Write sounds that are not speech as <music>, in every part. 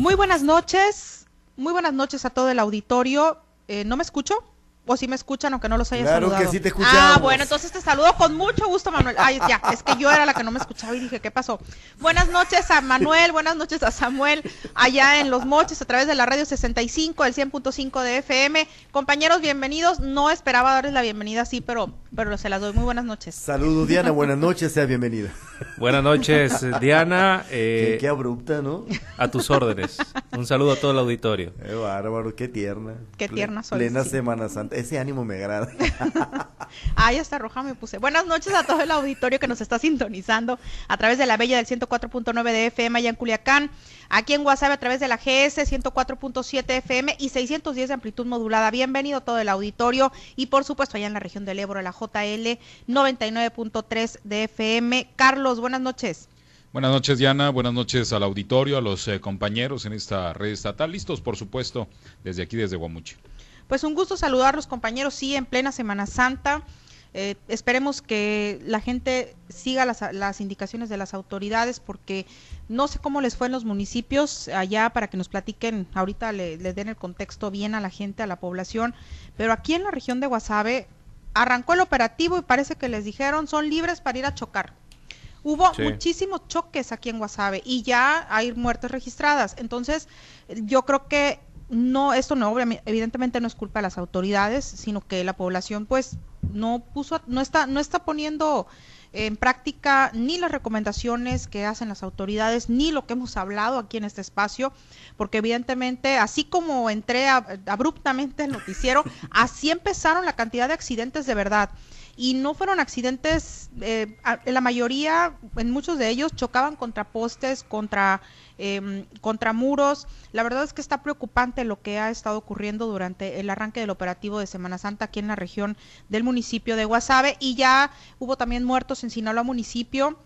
Muy buenas noches, muy buenas noches a todo el auditorio. Eh, ¿No me escucho? O si me escuchan aunque no los haya claro saludado. que sí te escuchamos. Ah, bueno, entonces te saludo con mucho gusto, Manuel. Ay, ya, es que yo era la que no me escuchaba y dije, ¿qué pasó? Buenas noches a Manuel, buenas noches a Samuel, allá en Los Moches, a través de la radio 65, el 100.5 de FM. Compañeros, bienvenidos. No esperaba darles la bienvenida así, pero, pero se las doy. Muy buenas noches. Saludos, Diana, buenas noches, sea bienvenida. Buenas noches, Diana. Eh, qué, qué, abrupta, ¿no? A tus órdenes. Un saludo a todo el auditorio. Qué bárbaro, qué tierna. Qué tierna soy. Plena sí. Semana Santa. Ese ánimo me agrada. <laughs> Ay, hasta roja me puse. Buenas noches a todo el auditorio que nos está sintonizando a través de la Bella del 104.9 de FM allá en Culiacán, aquí en WhatsApp a través de la GS 104.7 FM y 610 de amplitud modulada. Bienvenido todo el auditorio y por supuesto allá en la región del Ebro, la JL 99.3 de FM. Carlos, buenas noches. Buenas noches, Diana. Buenas noches al auditorio, a los eh, compañeros en esta red estatal. Listos, por supuesto, desde aquí, desde Guamuchi. Pues un gusto saludar a los compañeros, sí, en plena Semana Santa. Eh, esperemos que la gente siga las, las, indicaciones de las autoridades porque no sé cómo les fue en los municipios allá para que nos platiquen, ahorita le, les den el contexto bien a la gente, a la población, pero aquí en la región de Guasave arrancó el operativo y parece que les dijeron son libres para ir a chocar. Hubo sí. muchísimos choques aquí en Guasave y ya hay muertes registradas. Entonces, yo creo que no, esto no, evidentemente no es culpa de las autoridades, sino que la población pues no puso, no está, no está poniendo en práctica ni las recomendaciones que hacen las autoridades, ni lo que hemos hablado aquí en este espacio, porque evidentemente, así como entré abruptamente el noticiero, así empezaron la cantidad de accidentes de verdad y no fueron accidentes, eh, en la mayoría, en muchos de ellos chocaban contra postes, contra, eh, contra muros. La verdad es que está preocupante lo que ha estado ocurriendo durante el arranque del operativo de Semana Santa aquí en la región del municipio de Guasave y ya hubo también muertos en Sinaloa municipio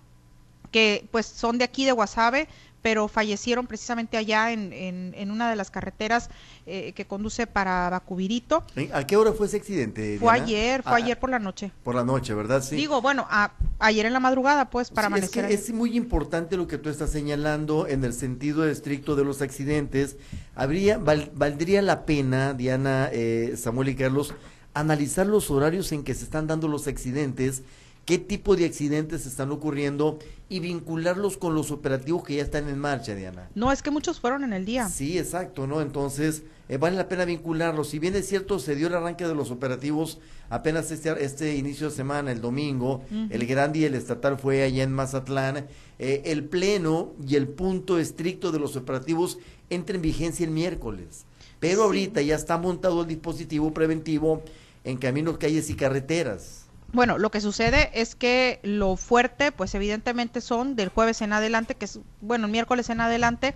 que pues son de aquí de Guasave, pero fallecieron precisamente allá en, en, en una de las carreteras eh, que conduce para Bacubirito. ¿A qué hora fue ese accidente? Fue ayer, fue ah, ayer por la noche. Por la noche, ¿verdad? Sí. Digo, bueno, a, ayer en la madrugada, pues, para sí, amanecer. Es, que es muy importante lo que tú estás señalando en el sentido estricto de los accidentes. Habría, val, valdría la pena, Diana, eh, Samuel y Carlos, analizar los horarios en que se están dando los accidentes qué tipo de accidentes están ocurriendo y vincularlos con los operativos que ya están en marcha, Diana. No, es que muchos fueron en el día. Sí, exacto, ¿no? Entonces, eh, vale la pena vincularlos. Si bien es cierto, se dio el arranque de los operativos apenas este, este inicio de semana, el domingo, uh -huh. el grande y el estatal fue allá en Mazatlán, eh, el pleno y el punto estricto de los operativos entra en vigencia el miércoles. Pero sí. ahorita ya está montado el dispositivo preventivo en caminos, calles y carreteras. Bueno, lo que sucede es que lo fuerte, pues evidentemente son del jueves en adelante, que es, bueno, el miércoles en adelante,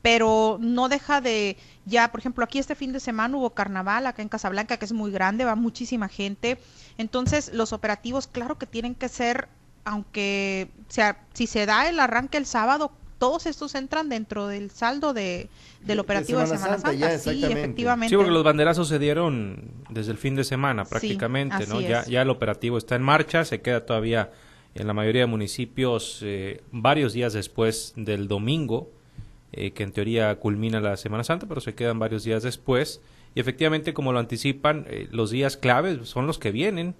pero no deja de, ya, por ejemplo, aquí este fin de semana hubo carnaval acá en Casablanca, que es muy grande, va muchísima gente, entonces los operativos, claro que tienen que ser, aunque, sea, si se da el arranque el sábado, todos estos entran dentro del saldo de, del operativo de Semana, de Semana Santa. Santa. Ya, sí, efectivamente. Sí, porque los banderazos se dieron desde el fin de semana prácticamente, sí, ¿no? Ya, ya el operativo está en marcha, se queda todavía en la mayoría de municipios eh, varios días después del domingo, eh, que en teoría culmina la Semana Santa, pero se quedan varios días después. Y efectivamente, como lo anticipan, eh, los días claves son los que vienen.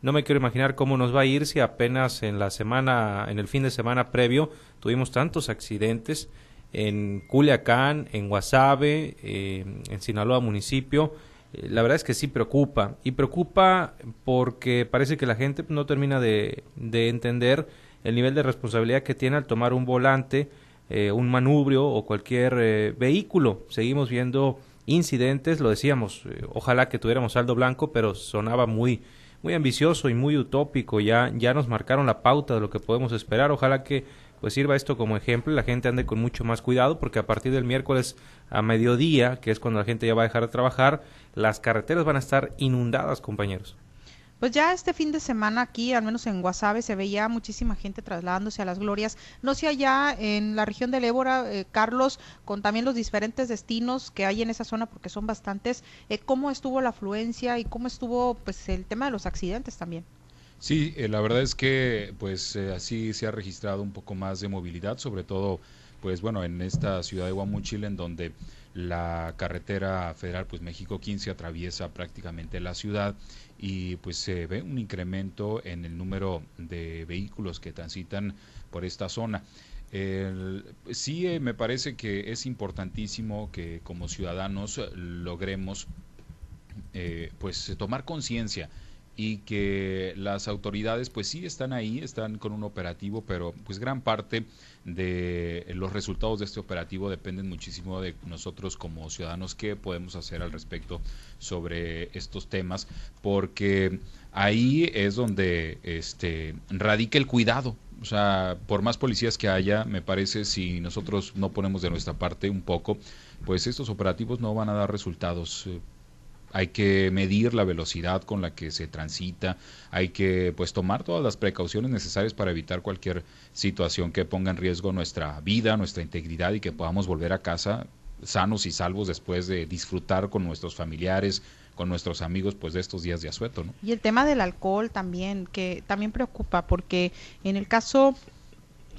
No me quiero imaginar cómo nos va a ir si apenas en la semana, en el fin de semana previo, tuvimos tantos accidentes en Culiacán, en Guasave, eh, en Sinaloa municipio. Eh, la verdad es que sí preocupa. Y preocupa porque parece que la gente no termina de, de entender el nivel de responsabilidad que tiene al tomar un volante, eh, un manubrio o cualquier eh, vehículo. Seguimos viendo incidentes, lo decíamos, ojalá que tuviéramos saldo blanco, pero sonaba muy muy ambicioso y muy utópico, ya, ya nos marcaron la pauta de lo que podemos esperar, ojalá que pues sirva esto como ejemplo la gente ande con mucho más cuidado porque a partir del miércoles a mediodía, que es cuando la gente ya va a dejar de trabajar, las carreteras van a estar inundadas, compañeros. Pues ya este fin de semana aquí, al menos en Guasave, se veía muchísima gente trasladándose a las glorias. No sé allá en la región del Ébora, eh, Carlos, con también los diferentes destinos que hay en esa zona, porque son bastantes, eh, ¿cómo estuvo la afluencia y cómo estuvo pues el tema de los accidentes también? Sí, eh, la verdad es que pues así se ha registrado un poco más de movilidad, sobre todo pues bueno, en esta ciudad de Guamúchil, en donde la carretera federal, pues México 15 atraviesa prácticamente la ciudad y pues se ve un incremento en el número de vehículos que transitan por esta zona. sí eh, me parece que es importantísimo que como ciudadanos logremos eh, pues tomar conciencia y que las autoridades pues sí están ahí, están con un operativo, pero pues gran parte de los resultados de este operativo dependen muchísimo de nosotros como ciudadanos qué podemos hacer al respecto sobre estos temas, porque ahí es donde este radica el cuidado. O sea, por más policías que haya, me parece si nosotros no ponemos de nuestra parte un poco, pues estos operativos no van a dar resultados hay que medir la velocidad con la que se transita, hay que pues tomar todas las precauciones necesarias para evitar cualquier situación que ponga en riesgo nuestra vida, nuestra integridad y que podamos volver a casa sanos y salvos después de disfrutar con nuestros familiares, con nuestros amigos pues de estos días de asueto, ¿no? Y el tema del alcohol también que también preocupa porque en el caso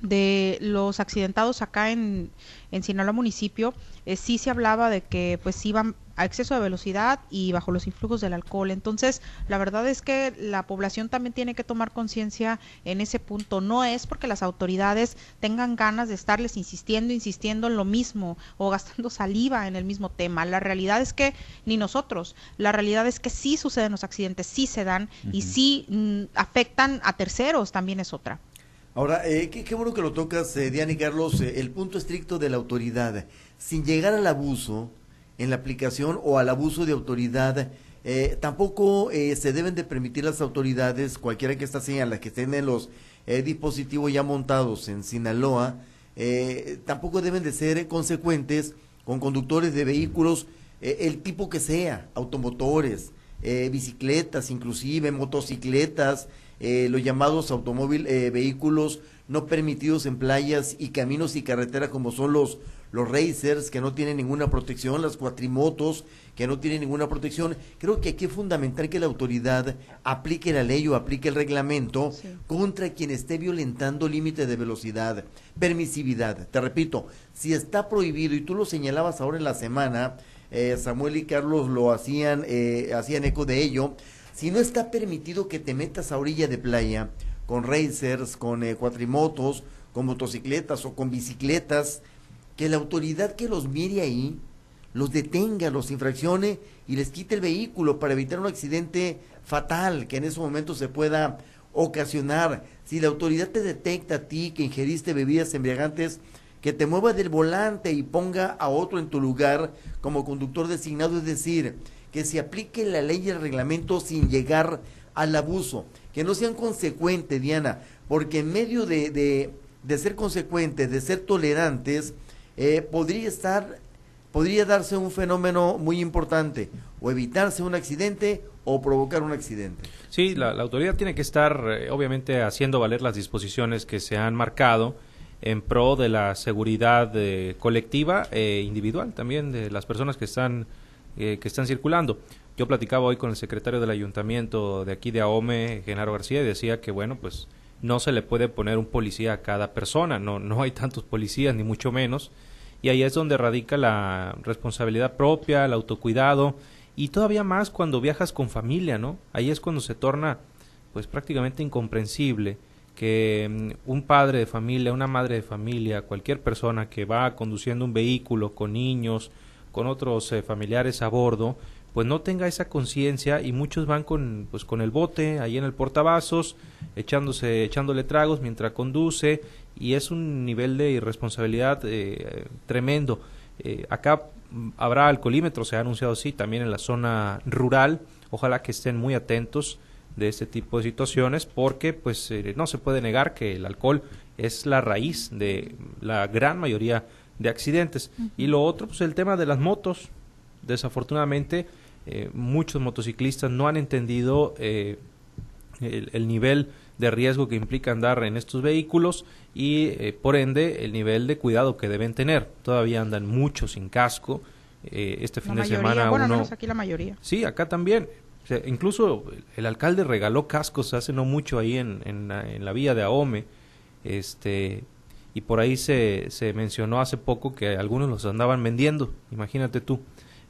de los accidentados acá en, en Sinaloa municipio, eh, sí se hablaba de que pues iban a exceso de velocidad y bajo los influjos del alcohol. Entonces, la verdad es que la población también tiene que tomar conciencia en ese punto. No es porque las autoridades tengan ganas de estarles insistiendo, insistiendo en lo mismo o gastando <laughs> saliva en el mismo tema. La realidad es que ni nosotros, la realidad es que sí suceden los accidentes, sí se dan y sí mm, afectan a terceros, también es otra. Ahora, eh, qué, bueno que lo tocas, eh, Diana y Carlos, eh, el punto estricto de la autoridad. Sin llegar al abuso, en la aplicación o al abuso de autoridad. Eh, tampoco eh, se deben de permitir las autoridades, cualquiera que esta sea, las que estén en los dispositivos ya montados en Sinaloa, tampoco deben de ser consecuentes con conductores de vehículos, el tipo que sea, automotores, bicicletas, inclusive motocicletas, los llamados automóviles, vehículos no permitidos en playas y caminos y carreteras como son los los racers que no tienen ninguna protección, las cuatrimotos que no tienen ninguna protección. Creo que aquí es fundamental que la autoridad aplique la ley o aplique el reglamento contra quien esté violentando límite de velocidad, permisividad. Te repito, si está prohibido, y tú lo señalabas ahora en la semana, eh, Samuel y Carlos lo hacían, eh, hacían eco de ello, si no está permitido que te metas a orilla de playa con racers, con eh, cuatrimotos, con motocicletas o con bicicletas, que la autoridad que los mire ahí, los detenga, los infraccione y les quite el vehículo para evitar un accidente fatal que en ese momento se pueda ocasionar. Si la autoridad te detecta a ti que ingeriste bebidas embriagantes, que te mueva del volante y ponga a otro en tu lugar como conductor designado, es decir, que se aplique la ley y el reglamento sin llegar al abuso, que no sean consecuentes, Diana, porque en medio de, de, de ser consecuentes, de ser tolerantes, eh, podría estar, podría darse un fenómeno muy importante, o evitarse un accidente o provocar un accidente. Sí, la, autoridad tiene que estar, eh, obviamente, haciendo valer las disposiciones que se han marcado en pro de la seguridad eh, colectiva e individual también de las personas que están que están circulando. Yo platicaba hoy con el secretario del ayuntamiento de aquí de Ahome, Genaro García, y decía que bueno, pues no se le puede poner un policía a cada persona, no no hay tantos policías ni mucho menos y ahí es donde radica la responsabilidad propia, el autocuidado y todavía más cuando viajas con familia, ¿no? Ahí es cuando se torna pues prácticamente incomprensible que mm, un padre de familia, una madre de familia, cualquier persona que va conduciendo un vehículo con niños, con otros eh, familiares a bordo, pues no tenga esa conciencia y muchos van con pues con el bote ahí en el portavasos echándose echándole tragos mientras conduce y es un nivel de irresponsabilidad eh, tremendo. Eh, acá habrá alcoholímetro se ha anunciado sí también en la zona rural. Ojalá que estén muy atentos de este tipo de situaciones porque pues no se puede negar que el alcohol es la raíz de la gran mayoría de accidentes y lo otro pues el tema de las motos desafortunadamente eh, muchos motociclistas no han entendido eh, el, nivel de riesgo que implica andar en estos vehículos y eh, por ende el nivel de cuidado que deben tener. Todavía andan muchos sin casco. este fin de semana bueno, uno... aquí la mayoría. Sí, acá también. incluso el alcalde regaló cascos hace no mucho ahí en, en, la, en la vía de Ahome. Este, y por ahí se, se mencionó hace poco que algunos los andaban vendiendo, imagínate tú.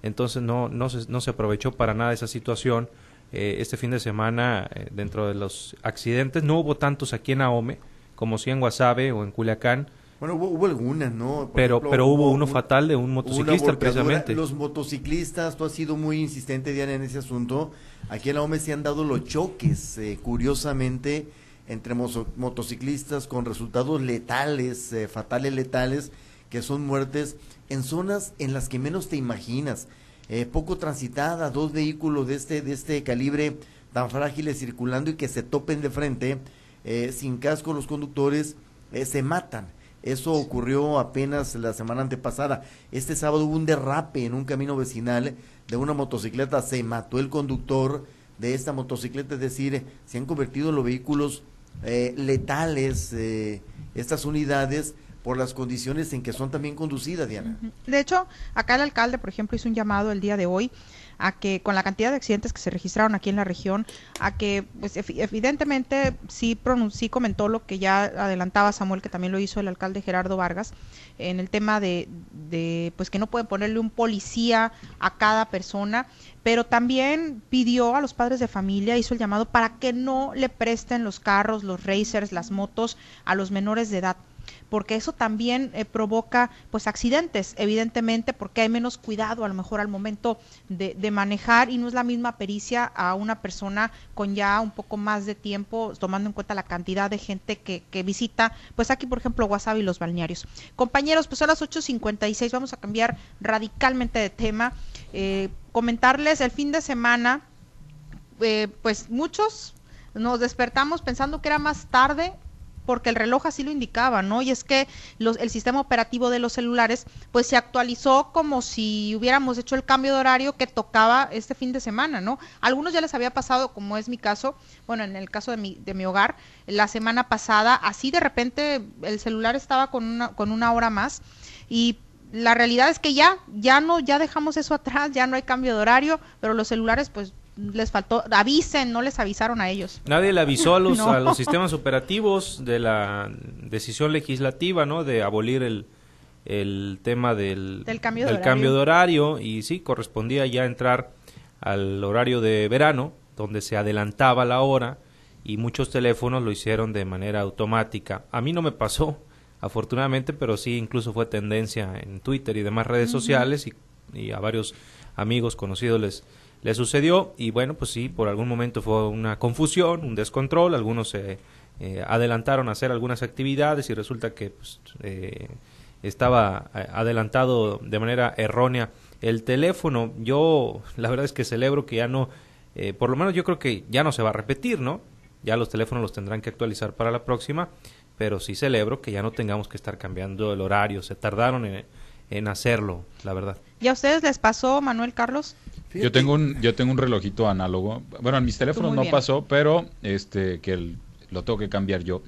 Entonces no, no, se, no se aprovechó para nada esa situación. Eh, este fin de semana, eh, dentro de los accidentes, no hubo tantos aquí en Ahome como si en Guasave o en Culiacán. Bueno, hubo, algunas, ¿no? pero pero hubo, uno fatal de un motociclista precisamente. Los motociclistas, tú has sido muy insistente, Diana, en ese asunto. Aquí en Ahome se han dado los choques, eh, curiosamente entre motociclistas con resultados letales, eh, fatales letales, que son muertes en zonas en las que menos te imaginas. Eh, poco transitada, dos vehículos de este, de este calibre tan frágiles circulando y que se topen de frente, eh, sin casco los conductores, se matan. Eso ocurrió apenas la semana antepasada. Este sábado hubo un derrape en un camino vecinal de una motocicleta, se mató el conductor de esta motocicleta, es decir, se han convertido en los vehículos eh, letales eh, estas unidades por las condiciones en que son también conducidas, Diana. De hecho, acá el alcalde, por ejemplo, hizo un llamado el día de hoy a que con la cantidad de accidentes que se registraron aquí en la región, a que pues evidentemente sí, sí comentó lo que ya adelantaba Samuel, que también lo hizo el alcalde Gerardo Vargas, en el tema de, de pues que no pueden ponerle un policía a cada persona, pero también pidió a los padres de familia, hizo el llamado para que no le presten los carros, los racers, las motos a los menores de edad porque eso también eh, provoca pues accidentes, evidentemente, porque hay menos cuidado a lo mejor al momento de, manejar y no es la misma pericia a una persona con ya un poco más de tiempo, tomando en cuenta la cantidad de gente que, que visita, pues aquí por ejemplo Wasabi y los balnearios. Compañeros, pues a las 8.56 vamos a cambiar radicalmente de tema, eh, comentarles el fin de semana, eh, pues muchos nos despertamos pensando que era más tarde porque el reloj así lo indicaba, ¿no? Y es que los, el sistema operativo de los celulares pues se actualizó como si hubiéramos hecho el cambio de horario que tocaba este fin de semana, ¿no? algunos ya les había pasado, como es mi caso, bueno, en el caso de mi, de mi hogar, la semana pasada, así de repente el celular estaba con una, con una hora más y la realidad es que ya, ya no, ya dejamos eso atrás, ya no hay cambio de horario, pero los celulares pues les faltó, avisen, no les avisaron a ellos. Nadie le avisó a los, <laughs> a los sistemas operativos de la decisión legislativa, ¿no? De abolir el, el tema del, del, cambio, de cambio, de horario y sí, correspondía ya entrar al horario de verano, donde se adelantaba la hora y muchos teléfonos lo hicieron de manera automática. A mí no me pasó, afortunadamente, pero sí incluso fue tendencia en Twitter y demás redes sociales y, y a varios amigos conocidos les le sucedió y bueno, pues sí, por algún momento fue una confusión, un descontrol, algunos se eh, adelantaron a hacer algunas actividades y resulta que pues, eh, estaba eh, adelantado de manera errónea el teléfono. Yo la verdad es que celebro que ya no, por lo menos yo creo que ya no se va a repetir, ¿no? Ya los teléfonos los tendrán que actualizar para la próxima, pero sí celebro que ya no tengamos que estar cambiando el horario. Se tardaron en, en hacerlo, la verdad. ¿Y a ustedes les pasó, Manuel Carlos? Yo tengo un yo tengo un relojito análogo. Bueno, en mis teléfonos no pasó, pero este que lo tengo que cambiar yo.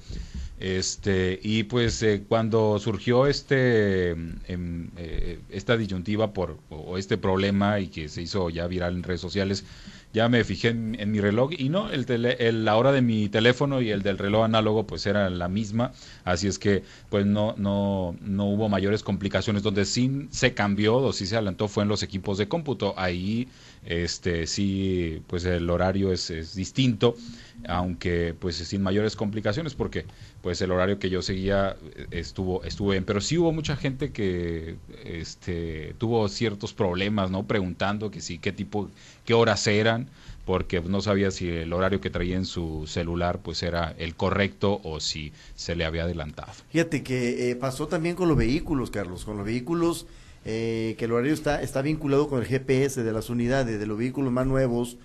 Este, y pues eh, cuando surgió este em, eh, esta disyuntiva por o este problema y que se hizo ya viral en redes sociales, ya me fijé en, mi reloj y no, el, el, la hora de mi teléfono y el del reloj análogo pues era la misma, así es que pues no, no, no hubo mayores complicaciones. Donde sí se cambió o sí se adelantó fue en los equipos de cómputo. Ahí este sí pues el horario es, es distinto aunque pues sin mayores complicaciones porque pues el horario que yo seguía eh, estuvo estuvo bien. Pero sí hubo mucha gente que este tuvo ciertos problemas no preguntando que sí qué tipo qué horas eran porque no sabía si el horario que traía en su celular pues era el correcto o si se le había adelantado. Fíjate que eh, pasó también con los vehículos Carlos. Con los vehículos eh, que el horario está está vinculado con el GPS de las unidades de los vehículos más nuevos.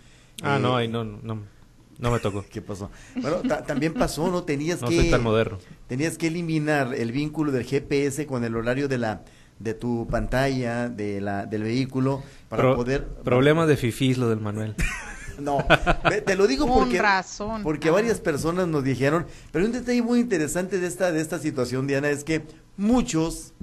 Ah no no no no me tocó. <laughs> ¿Qué pasó? Bueno, también pasó, ¿no? Tenías <laughs> no que... soy tan moderno. Tenías que eliminar el vínculo del GPS con el horario de la de tu pantalla, de la, del vehículo, para poder... Problemas de fifís lo del Manuel. <laughs> no, te lo digo porque, porque varias personas nos dijeron, pero un detalle muy interesante de esta, de esta situación, Diana, es que muchos,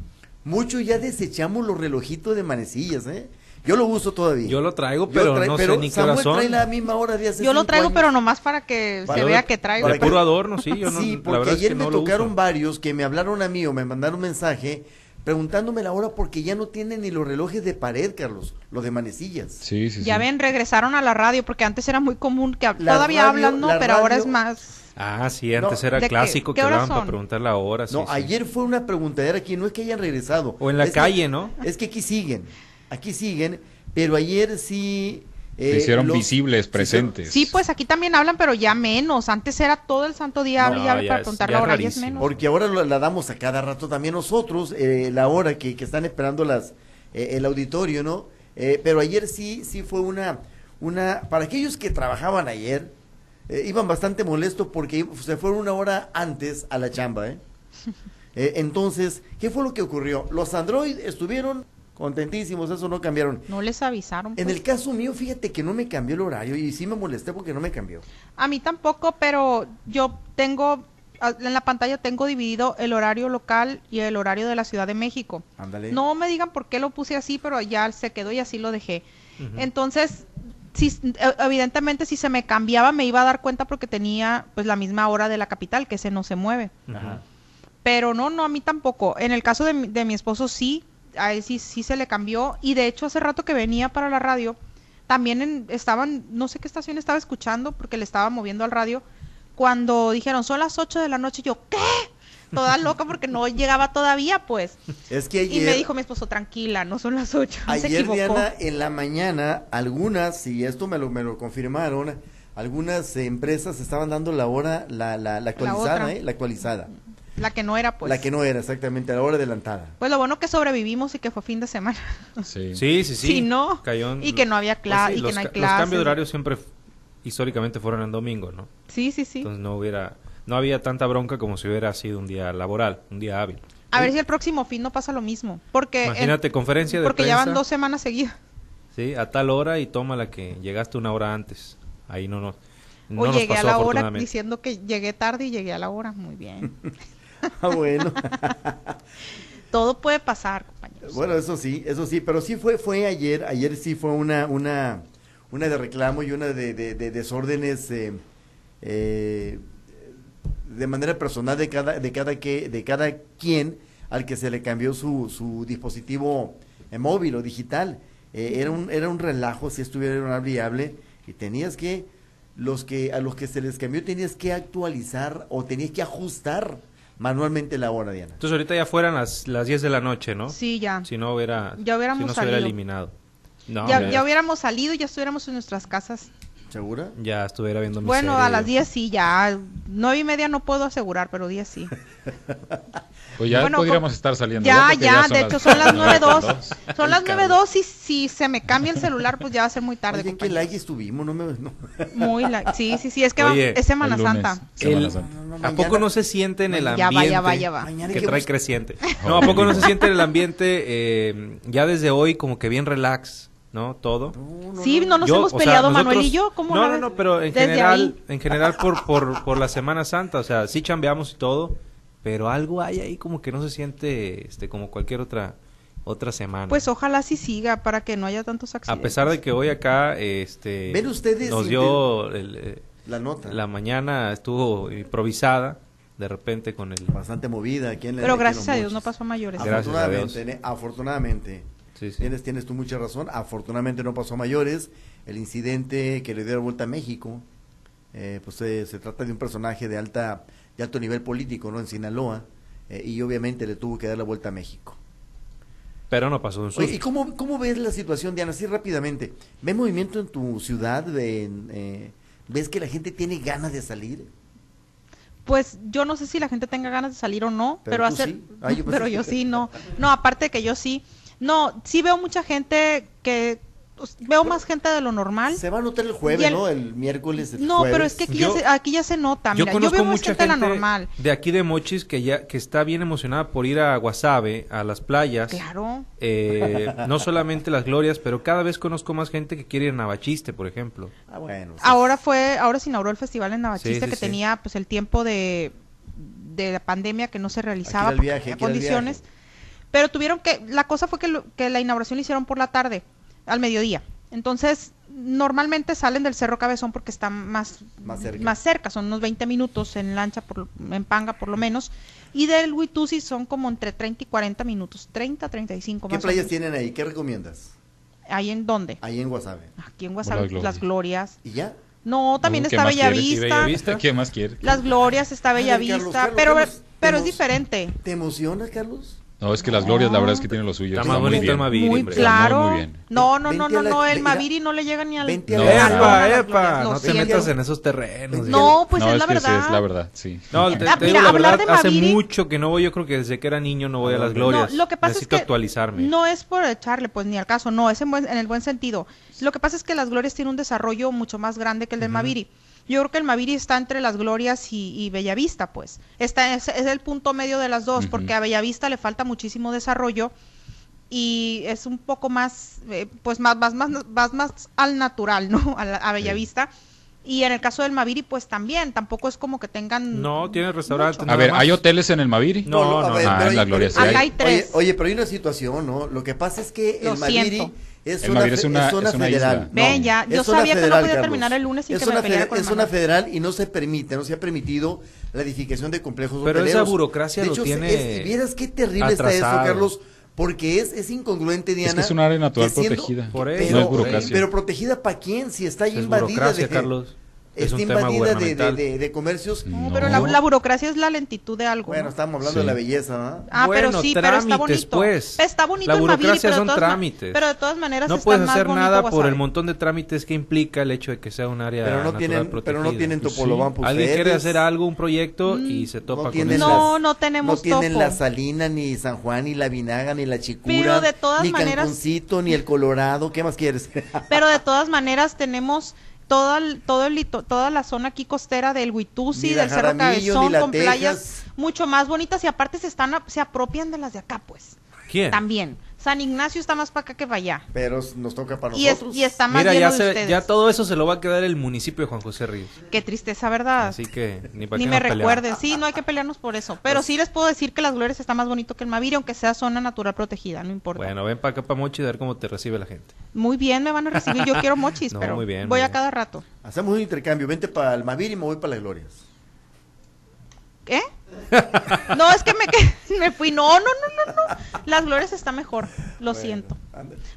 muchos ya desechamos los relojitos de manecillas, ¿eh? Yo lo uso todavía. Yo lo traigo, pero no sé ni qué Samuel trae la misma hora de hace Yo lo traigo, años. pero nomás para que Para se vea que traigo. De para que- puro adorno, sí. Yo no, sí, la porque es ayer que me no tocaron varios que me hablaron a mí o me mandaron un mensaje preguntándome la hora porque ya no tienen ni los relojes de pared, Carlos, los de manecillas. Sí, sí, Ya sí. ven, regresaron a la radio porque antes era muy común que La todavía radio- hablan, ¿no? la Pero ahora radio- es más. Ah, sí, antes No, era ¿de qué- clásico qué que horas hablaban para preguntar la hora. sí, No, sí. ayer fue una preguntadera aquí, no es que hayan regresado. O en la Es que- calle, ¿no? Es que aquí siguen, aquí siguen, pero ayer sí... eh, Se hicieron los- visibles, se hicieron- presentes. Sí, pues aquí también hablan, pero ya menos. Antes era todo el santo día No, ya para es- ya la hora y es menos. Porque ahora lo- la damos a cada rato también nosotros, eh, la hora que, que están esperando las eh, el auditorio, ¿no? Eh, pero ayer sí, sí fue una, una, para aquellos que trabajaban ayer, eh, iban bastante molestos porque se fueron una hora antes a la chamba, ¿eh? <laughs> Eh, entonces, ¿qué fue lo que ocurrió? Los Android estuvieron contentísimos, eso no cambiaron. No les avisaron. En pues. el caso mío, fíjate que no me cambió el horario y sí me molesté porque no me cambió. A mí tampoco, pero yo tengo, a- en la pantalla tengo dividido el horario local y el horario de la Ciudad de México. Ándale. No me digan por qué lo puse así, pero ya se quedó y así lo dejé. Entonces, si, e- evidentemente si se me cambiaba me iba a dar cuenta porque tenía pues la misma hora de la capital, que ese no se mueve. Ajá. Pero no, no, a mí tampoco. En el caso de mi, de mi esposo sí, a él sí, sí se le cambió. Y de hecho hace rato que venía para la radio, también en- estaban, no sé qué estación estaba escuchando porque le estaba moviendo al radio, cuando dijeron son las 8 de la noche, yo, ¿qué? Toda loca porque no llegaba todavía, pues. Es que Y ayer... me dijo mi esposo, tranquila, no son las 8. se Ayer, equivocó. Diana, en la mañana, algunas, y esto me lo, me lo confirmaron, algunas eh, empresas estaban dando la hora, la, la, la actualizada. ¿eh? La actualizada. La que no era, pues. La que no era, exactamente, la hora adelantada. Pues lo bueno que sobrevivimos y que fue fin de semana. Sí. <laughs> Sí, sí, sí. Sí, ¿no? Cayó en- Y que no había cla- y que los no hay Los cambios de horario siempre históricamente fueron en domingo, ¿no? Sí, sí, sí. Entonces no hubiera, no había tanta bronca como si hubiera sido un día laboral, un día hábil. A ver si el próximo fin no pasa lo mismo. Porque, Imagínate, conferencia de porque ya van prensa. dos semanas seguidas. Sí, a tal hora y toma la que llegaste una hora antes. Ahí no nos, no o nos llegué pasó a la hora diciendo que llegué tarde y llegué a la hora. Muy bien. <laughs> <laughs> Ah, bueno. <laughs> Todo puede pasar, compañeros. bueno, eso sí, eso sí, pero sí fue, fue ayer, ayer sí fue una, una, una de reclamo y una de, de, de desórdenes eh, eh, de manera personal de cada, de cada que, de cada quien al que se le cambió su, su dispositivo móvil o digital. Eh, era un, era un relajo si estuviera hable, y tenías que, los que, a los que se les cambió tenías que actualizar o tenías que ajustar manualmente la hora, Diana. Entonces ahorita ya fueran las, las 10 de la noche, ¿no? Sí, ya. Si no hubiera, Ya hubiéramos si no se hubiera salido. eliminado. No, ya, ya, ya hubiéramos salido y ya estuviéramos en nuestras casas. ¿Segura? ya estuviera viendo mi Bueno, serie a las yo. 10 sí, ya. Nueve y media no puedo asegurar, pero 10 sí. <laughs> Pues ya Bueno, podríamos co- estar saliendo. Ya, ya, son de las hecho son las 9.02. 9:02. Son las El Carlos. 9.02 y si se me cambia el celular, pues ya va a ser muy tarde. Oye, qué like estuvimos, no me... no. Muy la- Sí, sí, sí, es que va- Oye, es Semana El lunes, Santa. Semana El- Santa. No, ¿A poco no se siente en el Ya ambiente? va, ya va, ya va. Mañana hay que que trae bus- creciente. <laughs> No, ¿a poco no se siente en el ambiente eh, ya desde hoy como que bien relax, ¿no? Todo. No, no, Sí, no nos Yo, hemos o sea, peleado nosotros- Manuel y yo. ¿Cómo no, no, no, pero en general, ahí. en general por, por, por la Semana Santa, o sea, sí chambeamos y todo, pero algo hay ahí como que no se siente este como cualquier otra otra semana. Pues ojalá sí siga para que no haya tantos a accidentes. pesar de que hoy acá este ¿Ven ustedes nos dio el, eh, La nota. la mañana estuvo improvisada de repente con el Bastante movida aquí en la Pero gracias a Dios no pasó a mayores. Gracias a Dios. Afortunadamente, ¿eh? afortunadamente. sí, sí. Tienes, tienes tú mucha razón. Afortunadamente no pasó a mayores. El incidente que le dio la vuelta a México, eh, pues eh, se trata de un personaje de alta, de alto nivel político, ¿no? En Sinaloa. eh, y obviamente le tuvo que dar la vuelta a México. pero no pasó un susto. Oye, ¿y cómo, cómo ves la situación, Diana? Así rápidamente. ¿Ves movimiento en tu ciudad? En, eh, ¿Ves que la gente tiene ganas de salir? Pues yo no sé si la gente tenga ganas de salir o no, Pero hacer, sí. Ah, yo <laughs> pero yo sí no. No, aparte que yo sí. No, sí veo mucha gente que veo más gente de lo normal. Se va a notar el jueves, el- ¿no? El miércoles. el No, pero es que aquí, Yo- ya, se, aquí ya se nota. Yo Mira, yo, conozco veo más mucha gente de la normal. de aquí de Mochis que ya que está bien emocionada por ir a Guasave, a las playas. Claro. Eh, no solamente las glorias, pero cada vez conozco más gente que quiere ir a Navachiste, por ejemplo. Ah, bueno. sí. Ahora fue, ahora se inauguró el festival en Navachiste Sí, sí, que sí. tenía pues el tiempo de, de la pandemia que no se realizaba Aquí era el porque viaje, había condiciones. Pero tuvieron que, la cosa fue que, lo- que la inauguración la hicieron por la tarde. Al mediodía. Entonces, normalmente salen del Cerro Cabezón porque está más, Más cerca. más cerca, son unos 20 minutos en lancha, por, en panga por lo menos, y del Huitusi son como entre 30 y 40 minutos, 30, 35 ¿Qué más o playas menos. tienen ahí? ¿Qué recomiendas? ¿Ahí en dónde? Ahí en Guasave. Aquí en Guasave, las Glorias. ¿Y ya? No, también Uh, ¿qué está Bellavista, Bellavista? ¿Qué más quiere? las Glorias está Bellavista, Carlos, Carlos, pero, Carlos, pero es diferente. ¿Te emociona, Carlos? No, es que las glorias, la verdad es que tienen lo suyo. Está más muy bonito bien. el Maviri, Muy hombre. claro. Muy, bien. No, no, no, no, no, el Maviri no le llega ni al Epa, epa, no te siento. metas en esos terrenos. No, pues no, es es la verdad. es la verdad, sí. No, te, Ah, te mira, digo la verdad, de hace Maviri- mucho que no voy, yo creo que desde que era niño no voy a las glorias. No, lo que pasa Necesito es que actualizarme. no es por echarle pues ni al caso, no, es en, buen- en el buen sentido. Lo que pasa es que las Glorias tienen un desarrollo mucho más grande que el del Maviri. Yo creo que el Maviri está entre las Glorias y, y Bellavista, pues. Está, es, es el punto medio de las dos, porque a Bellavista le falta muchísimo desarrollo y es un poco más, eh, pues más, más, más, más, más al natural, ¿no? <laughs> A, la- a Bellavista. Y en el caso del Maviri, pues también, tampoco es como que tengan... No, tiene restaurante. mucho. nada A ver. ¿hay hoteles en el Maviri? No, lo- a no, ver, no. Ah, en la hay- Gloria sí Acá hay. hay tres. Oye, oye, pero hay una situación, ¿no? Lo que pasa es que Lo el Maviri siento. es El una, Maviri es una- es una es una federal. isla. Ven, ya, yo sabía que no federal, podía Carlos. terminar el lunes sin es que me una peleara feder- con Es una federal y no se permite, no se ha permitido la edificación de complejos Pero esa hoteleros. burocracia de lo hecho, tiene es- vieras qué terrible está eso, atrasado. Carlos, porque es, es incongruente, Diana. que es un área natural que siendo- protegida. Por eso, pero, no es burocracia. Pero protegida para quién, si está ahí Es invadida burocracia, de Carlos. Es está un tema invadida de, de, de- de comercios. No, No. pero la, la burocracia es la lentitud de algo. Bueno, ¿no? estamos hablando Sí. de la belleza, ¿no? Ah, pero sí, pero está bonito. pues. Está bonito La el Maviri, burocracia pero de son trámites. Pero de todas maneras No está puedes hacer nada por el montón de trámites que implica el hecho de que sea un área Pero no natural tienen, pero no tienen Pues sí. topolobampo Alguien quiere hacer algo, un proyecto, Mm. y se topa no con eso. No, no tenemos no tienen topo. la Salina, ni San Juan, ni la Vinaga, ni la Chicura, Pero de todas ni maneras- Cancuncito, ni el Colorado, ¿qué más quieres? <laughs> Pero de todas maneras tenemos todo el, todo el lito- toda la zona aquí costera del Huitusi, del Cerro Cabezón, con Texas. playas mucho más bonitas y aparte se están se apropian de las de acá, pues. ¿Quién? También. San Ignacio está más para acá que para allá. Pero nos toca para Y, es- nosotros. y está más Mira, lleno ya, de se- ya todo eso se lo va a quedar el municipio de Juan José Ríos. Qué tristeza, ¿verdad? Así que ni para Ni qué me recuerden, sí, no hay que pelearnos por eso. Pero sí les puedo decir que las glorias está más bonito que el Maviri, aunque sea zona natural protegida, no importa. Bueno, ven para acá para Mochi a ver cómo te recibe la gente. Muy bien, me van a recibir. Yo <laughs> quiero mochis, No, pero muy bien, voy muy a bien. cada rato. Hacemos un intercambio. Vente para el Mavir y me voy para las Glorias. ¿Qué? No, es que me, que- <laughs> me fui. No, no, no, no, no. Las glorias está mejor. Lo siento.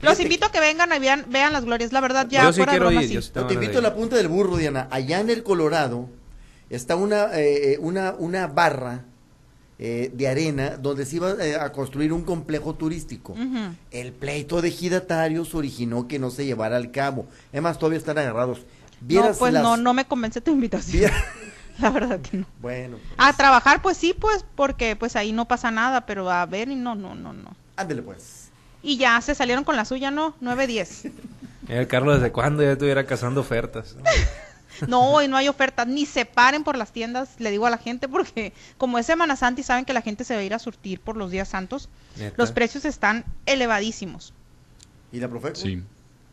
Los invito a que vengan y vean, vean las glorias. La verdad, ya yo sí fuera de quiero broma, ir. sí. yo sí Yo tengo te invito a la punta del burro, Diana. Allá en el Colorado está una, eh, eh, una, una barra eh, de arena donde se iba eh, a construir un complejo turístico. El pleito de ejidatarios originó que no se llevara al cabo. Además, todavía están agarrados. No, pues las- no, no me convence tu invitación. <laughs> <laughs> La verdad que no. Bueno, pues, A trabajar, pues sí, pues, porque pues ahí no pasa nada, pero a ver, y no, no, no, no. ándele pues. Y ya se salieron con la suya, ¿no? 9-10. <laughs> Mira, el Carlos, ¿desde cuándo ya estuviera cazando ofertas? <laughs> No, hoy no hay ofertas, ni se paren por las tiendas, le digo a la gente, porque como es Semana Santa y saben que la gente se va a ir a surtir por los días santos, ¿Neta? los precios están elevadísimos. ¿Y la Profeco? Sí.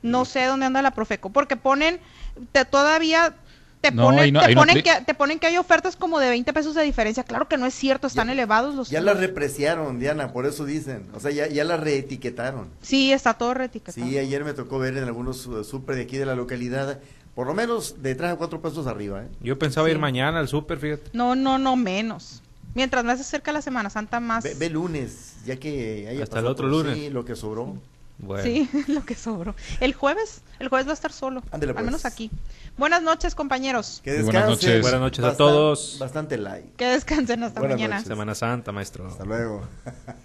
No sé dónde anda la Profeco, porque ponen, te, todavía te No, ponen, no- te, no que, te ponen que hay ofertas como de 20 pesos de diferencia. Claro que no es cierto, están Ya- elevados los... Ya la repreciaron, Diana, por eso dicen. O sea, ya, ya la reetiquetaron. Sí, está todo reetiquetado. Sí, ayer me tocó ver en algunos uh, súper de aquí de la localidad, por lo menos de tres a cuatro pesos arriba, ¿eh? Yo pensaba Sí. ir mañana al súper, fíjate. No, no, no menos. Mientras más se acerca la Semana Santa, más... Ve, ve lunes, ya que haya Hasta el pasado otro lunes. Sí, lo que sobró. Bueno. Sí, <laughs> lo que sobró. El jueves, el jueves va a estar solo. Al pues. menos aquí. Buenas noches, compañeros. Que Muy descansen. buenas noches. Buenas noches a todos. Bastante like. Que descansen hasta Buenas mañana. noches. Semana Santa, maestro. Hasta luego. <laughs>